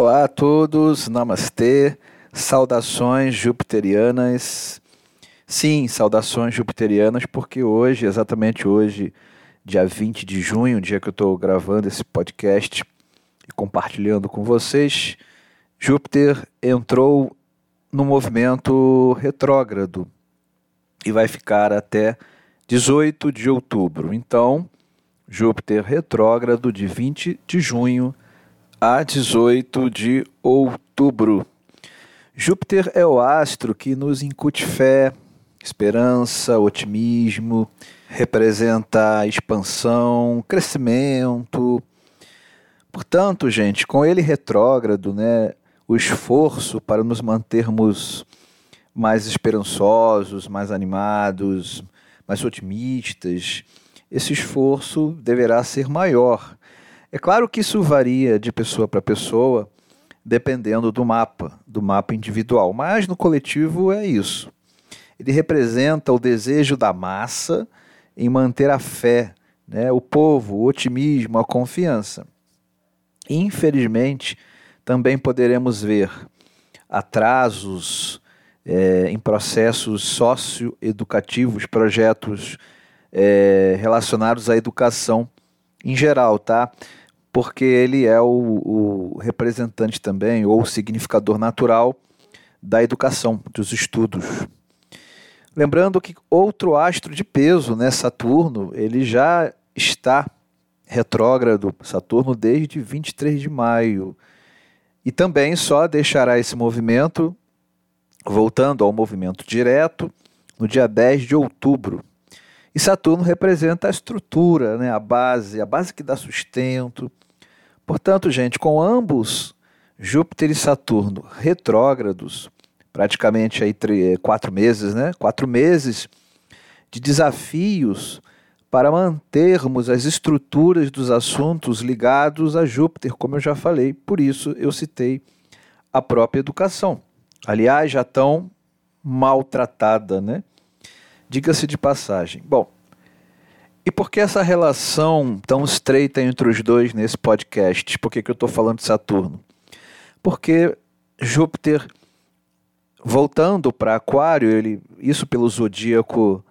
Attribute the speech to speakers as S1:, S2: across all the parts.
S1: Olá a todos, namastê, saudações jupiterianas. Sim, saudações jupiterianas, porque hoje, exatamente hoje, dia 20 de junho, dia que eu estou gravando esse podcast e compartilhando com vocês, Júpiter entrou no movimento retrógrado e vai ficar até 18 de outubro. Então, Júpiter retrógrado de 20 de junho a 18 de outubro. Júpiter é o astro que nos incute fé, esperança, otimismo, representa expansão, crescimento. Portanto, gente, com ele retrógrado, né, o esforço para nos mantermos mais esperançosos, mais animados, mais otimistas, esse esforço deverá ser maior. É claro que isso varia de pessoa para pessoa, dependendo do mapa, do mapa individual, mas no coletivo é isso. Ele representa o desejo da massa em manter a fé, né? o povo, o otimismo, a confiança. Infelizmente, também poderemos ver atrasos é, em processos socioeducativos, projetos é, relacionados à educação em geral, tá? Porque ele é o, o representante também, ou o significador natural da educação, dos estudos. Lembrando que outro astro de peso, né, Saturno, ele já está retrógrado, Saturno, desde 23 de maio. E também só deixará esse movimento, voltando ao movimento direto, no dia 10 de outubro. E Saturno representa a estrutura, né, a base, a base que dá sustento. Portanto, gente, com ambos, Júpiter e Saturno retrógrados, praticamente aí quatro meses, né? Quatro meses de desafios para mantermos as estruturas dos assuntos ligados a Júpiter, como eu já falei. Por isso eu citei a própria educação. Aliás, já tão maltratada, né? Diga-se de passagem. Bom, e por que essa relação tão estreita entre os dois nesse podcast? Por que, que eu estou falando de Saturno? Porque Júpiter, voltando para Aquário, ele, isso pelo zodíaco,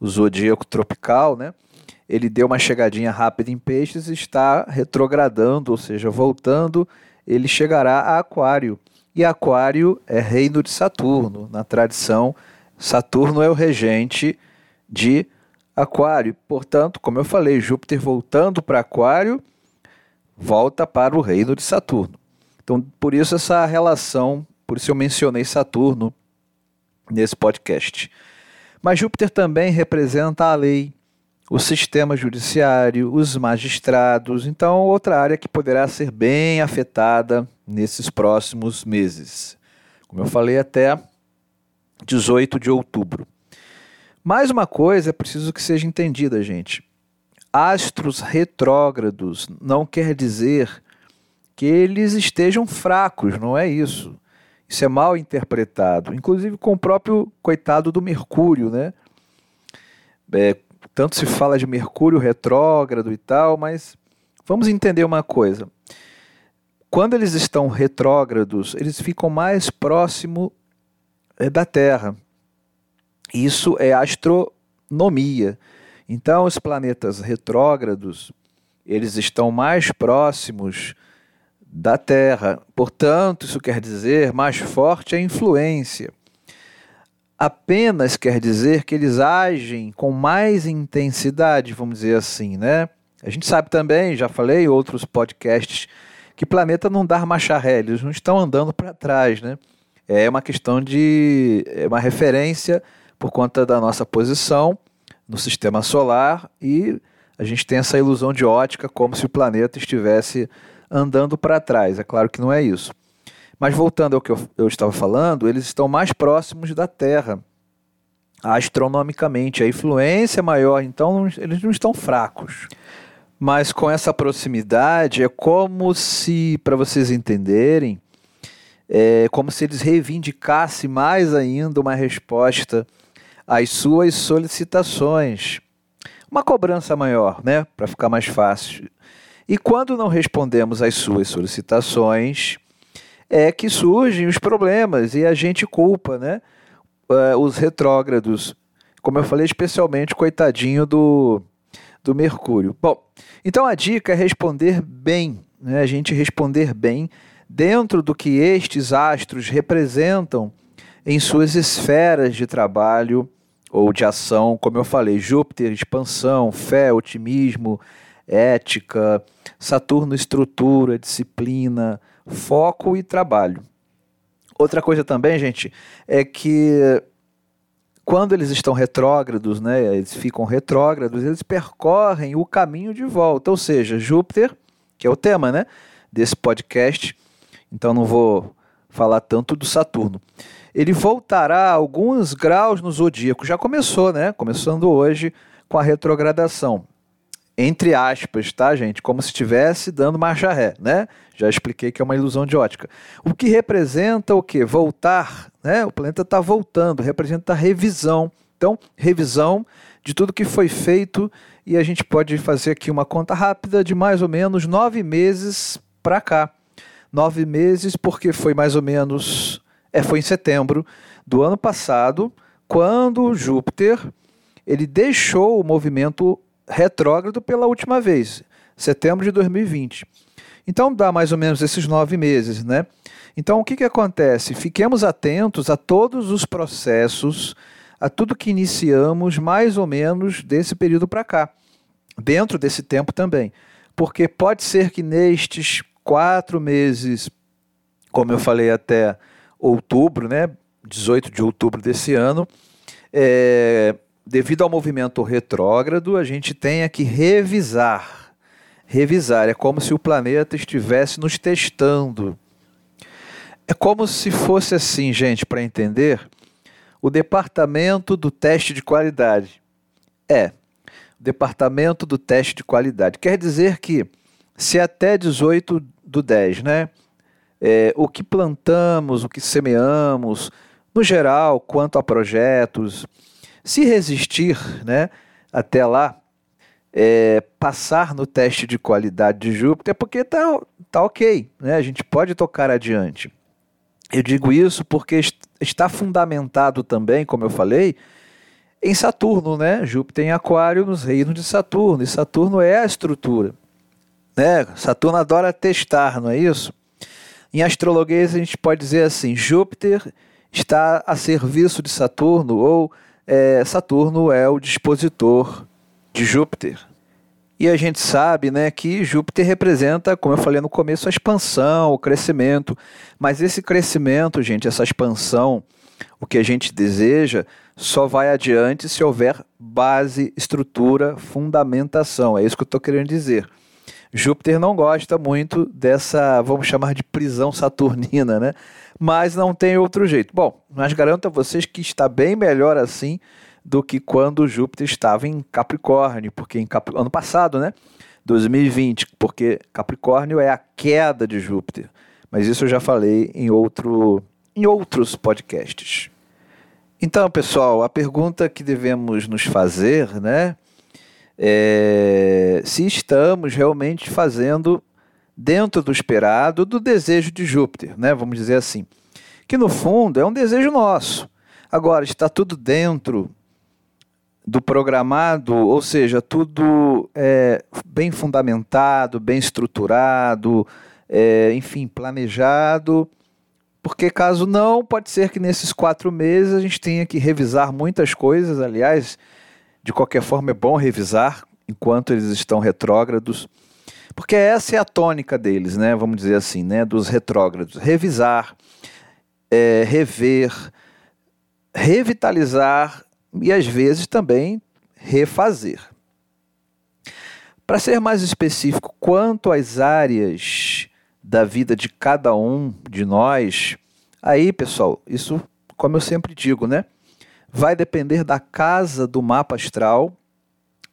S1: o zodíaco tropical, né? Ele deu uma chegadinha rápida em Peixes e está retrogradando, ou seja, voltando, ele chegará a Aquário. E Aquário é reino de Saturno, na tradição Saturno é o regente de Aquário. Portanto, como eu falei, Júpiter voltando para Aquário, volta para o reino de Saturno. Então, por isso essa relação, por isso eu mencionei Saturno nesse podcast. Mas Júpiter também representa a lei, o sistema judiciário, os magistrados, então outra área que poderá ser bem afetada nesses próximos meses. Como eu falei até 18 de outubro. Mais uma coisa é preciso que seja entendida, gente. Astros retrógrados não quer dizer que eles estejam fracos, não é isso. Isso é mal interpretado, inclusive com o próprio coitado do Mercúrio, né? É, tanto se fala de Mercúrio retrógrado e tal, mas vamos entender uma coisa. Quando eles estão retrógrados, eles ficam mais próximo da Terra. Isso é astronomia. Então, os planetas retrógrados, eles estão mais próximos da Terra. Portanto, isso quer dizer mais forte a influência. Apenas quer dizer que eles agem com mais intensidade, vamos dizer assim, né? A gente sabe também, já falei em outros podcasts, que planeta não dá marcha ré, eles não estão andando para trás, né? É uma questão de é uma referência por conta da nossa posição no sistema solar e a gente tem essa ilusão de ótica como se o planeta estivesse andando para trás. É claro que não é isso. Mas voltando ao que eu, eu estava falando, eles estão mais próximos da Terra astronomicamente. A influência é maior, então eles não estão fracos. Mas com essa proximidade, é como se, para vocês entenderem, é como se eles reivindicassem mais ainda uma resposta às suas solicitações. Uma cobrança maior, né? Para ficar mais fácil. E quando não respondemos às suas solicitações, é que surgem os problemas e a gente culpa, né? Uh, os retrógrados. Como eu falei, especialmente coitadinho do, do Mercúrio. Bom, então a dica é responder bem, né? a gente responder bem dentro do que estes astros representam em suas esferas de trabalho ou de ação, como eu falei, Júpiter, expansão, fé, otimismo, ética, Saturno, estrutura, disciplina, foco e trabalho. Outra coisa também, gente, é que quando eles estão retrógrados, né, eles ficam retrógrados, eles percorrem o caminho de volta, ou seja, Júpiter, que é o tema, né, desse podcast, então não vou falar tanto do Saturno. Ele voltará alguns graus no zodíaco, já começou, né, começando hoje com a retrogradação entre aspas, tá, gente? Como se estivesse dando marcha ré, né? Já expliquei que é uma ilusão de ótica. O que representa o quê? Voltar, né? O planeta está voltando, representa revisão. Então, revisão de tudo que foi feito e a gente pode fazer aqui uma conta rápida de mais ou menos nove meses para cá. Nove meses porque foi mais ou menos, é, foi em setembro do ano passado, quando Júpiter ele deixou o movimento retrógrado pela última vez, setembro de 2020. Então dá mais ou menos esses nove meses, né? Então o que, que acontece? Fiquemos atentos a todos os processos, a tudo que iniciamos mais ou menos desse período para cá, dentro desse tempo também. Porque pode ser que nestes quatro meses, como eu falei até outubro, né? 18 de outubro desse ano, é, devido ao movimento retrógrado, a gente tenha que revisar. Revisar. É como se o planeta estivesse nos testando. É como se fosse assim, gente, para entender, o departamento do teste de qualidade. É, o departamento do teste de qualidade. Quer dizer que, se até 18 do 10, né? É, o que plantamos, o que semeamos, no geral, quanto a projetos, se resistir né, até lá, é, passar no teste de qualidade de Júpiter, é porque está tá ok, né? a gente pode tocar adiante. Eu digo isso porque está fundamentado também, como eu falei, em Saturno, né? Júpiter em Aquário nos reinos de Saturno, e Saturno é a estrutura. Né? Saturno adora testar, não é isso? Em astrologia a gente pode dizer assim: Júpiter está a serviço de Saturno, ou é, Saturno é o dispositor de Júpiter. E a gente sabe né, que Júpiter representa, como eu falei no começo, a expansão, o crescimento. Mas esse crescimento, gente, essa expansão, o que a gente deseja, só vai adiante se houver base, estrutura, fundamentação. É isso que eu estou querendo dizer. Júpiter não gosta muito dessa, vamos chamar de prisão saturnina, né? Mas não tem outro jeito. Bom, mas garanto a vocês que está bem melhor assim do que quando Júpiter estava em Capricórnio, porque em Cap... ano passado, né? 2020, porque Capricórnio é a queda de Júpiter. Mas isso eu já falei em outro em outros podcasts. Então, pessoal, a pergunta que devemos nos fazer, né, é, se estamos realmente fazendo dentro do esperado do desejo de Júpiter, né? Vamos dizer assim, que no fundo é um desejo nosso. Agora está tudo dentro do programado, ou seja, tudo é, bem fundamentado, bem estruturado, é, enfim, planejado. Porque caso não, pode ser que nesses quatro meses a gente tenha que revisar muitas coisas. Aliás, de qualquer forma, é bom revisar enquanto eles estão retrógrados, porque essa é a tônica deles, né? Vamos dizer assim, né? Dos retrógrados. Revisar, é, rever, revitalizar e às vezes também refazer. Para ser mais específico quanto às áreas da vida de cada um de nós, aí, pessoal, isso, como eu sempre digo, né? Vai depender da casa do mapa astral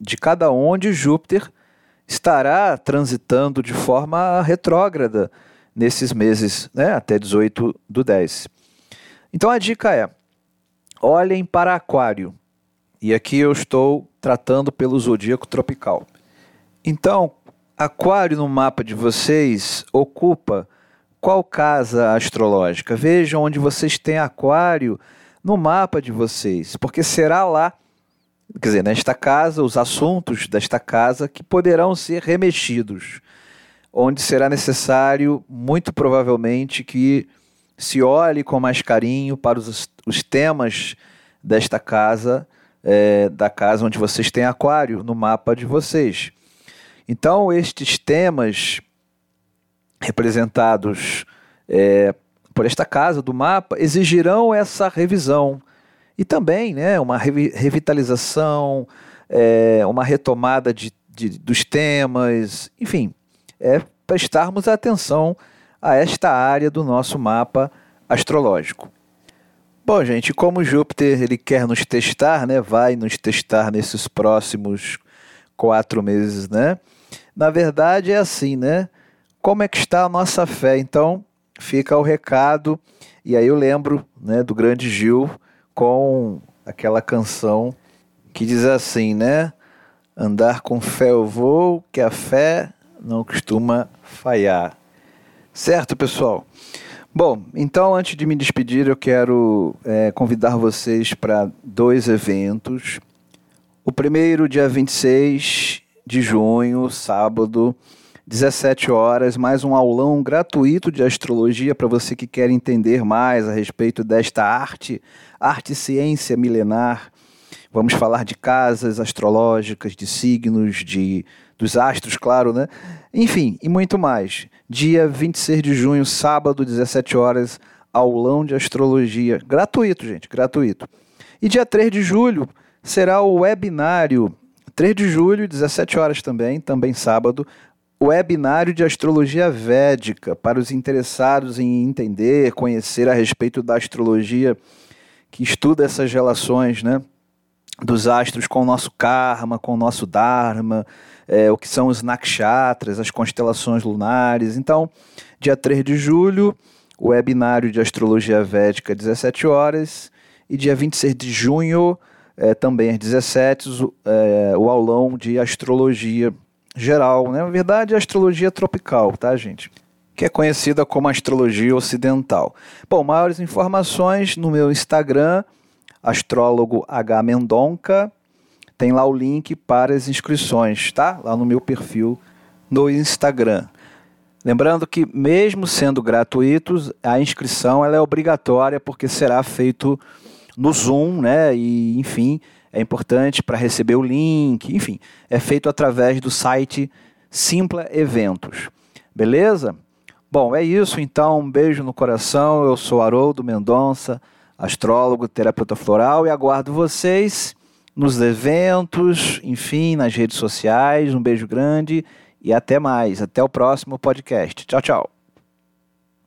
S1: de cada onde Júpiter estará transitando de forma retrógrada nesses meses, né, até 18 do 10. Então a dica é: olhem para Aquário. E aqui eu estou tratando pelo zodíaco tropical. Então, Aquário no mapa de vocês ocupa qual casa astrológica? Vejam onde vocês têm aquário no mapa de vocês, porque será lá, quer dizer, nesta casa, os assuntos desta casa que poderão ser remexidos, onde será necessário, muito provavelmente, que se olhe com mais carinho para os, os temas desta casa, é, da casa onde vocês têm aquário, no mapa de vocês. Então, estes temas representados é, por esta casa do mapa exigirão essa revisão e também né, uma revitalização, é, uma retomada de, de, dos temas, enfim, é prestarmos atenção a esta área do nosso mapa astrológico. Bom, gente, como Júpiter ele quer nos testar, né? Vai nos testar nesses próximos quatro meses, né? Na verdade é assim, né? Como é que está a nossa fé? Então fica o recado e aí eu lembro, né, do grande Gil com aquela canção que diz assim, né? Andar com fé eu vou, que a fé não costuma falhar. Certo, pessoal? Bom, então antes de me despedir, eu quero é, convidar vocês para dois eventos. O primeiro, dia 26 de junho, sábado, 17 horas, mais um aulão gratuito de astrologia para você que quer entender mais a respeito desta arte, arte ciência milenar. Vamos falar de casas astrológicas, de signos, de dos astros, claro, né? Enfim, e muito mais. Dia 26 de junho, sábado, 17 horas, aulão de astrologia. Gratuito, gente, gratuito. E dia 3 de julho será o webinário. 3 de julho, 17 horas também, também sábado, webinário de astrologia védica para os interessados em entender, conhecer a respeito da astrologia que estuda essas relações, né? Dos astros com o nosso karma, com o nosso dharma, é, o que são os nakshatras, as constelações lunares. Então, dia 3 de julho, o webinário de Astrologia Védica, 17 horas, e dia 26 de junho, é, também às 17 é, o aulão de Astrologia Geral, né? Na verdade, Astrologia Tropical, tá, gente? Que é conhecida como Astrologia Ocidental. Bom, maiores informações no meu Instagram, astrólogo H. Mendonca, tem lá o link para as inscrições, tá? Lá no meu perfil no Instagram. Lembrando que mesmo sendo gratuitos, a inscrição ela é obrigatória porque será feito no Zoom, né? E enfim, é importante para receber o link, enfim, é feito através do site Simpla Eventos. Beleza? Bom, é isso então. Um beijo no coração. Eu sou Haroldo Mendonça, astrólogo, terapeuta floral e aguardo vocês nos eventos, enfim, nas redes sociais. Um beijo grande e até mais. Até o próximo podcast. Tchau, tchau.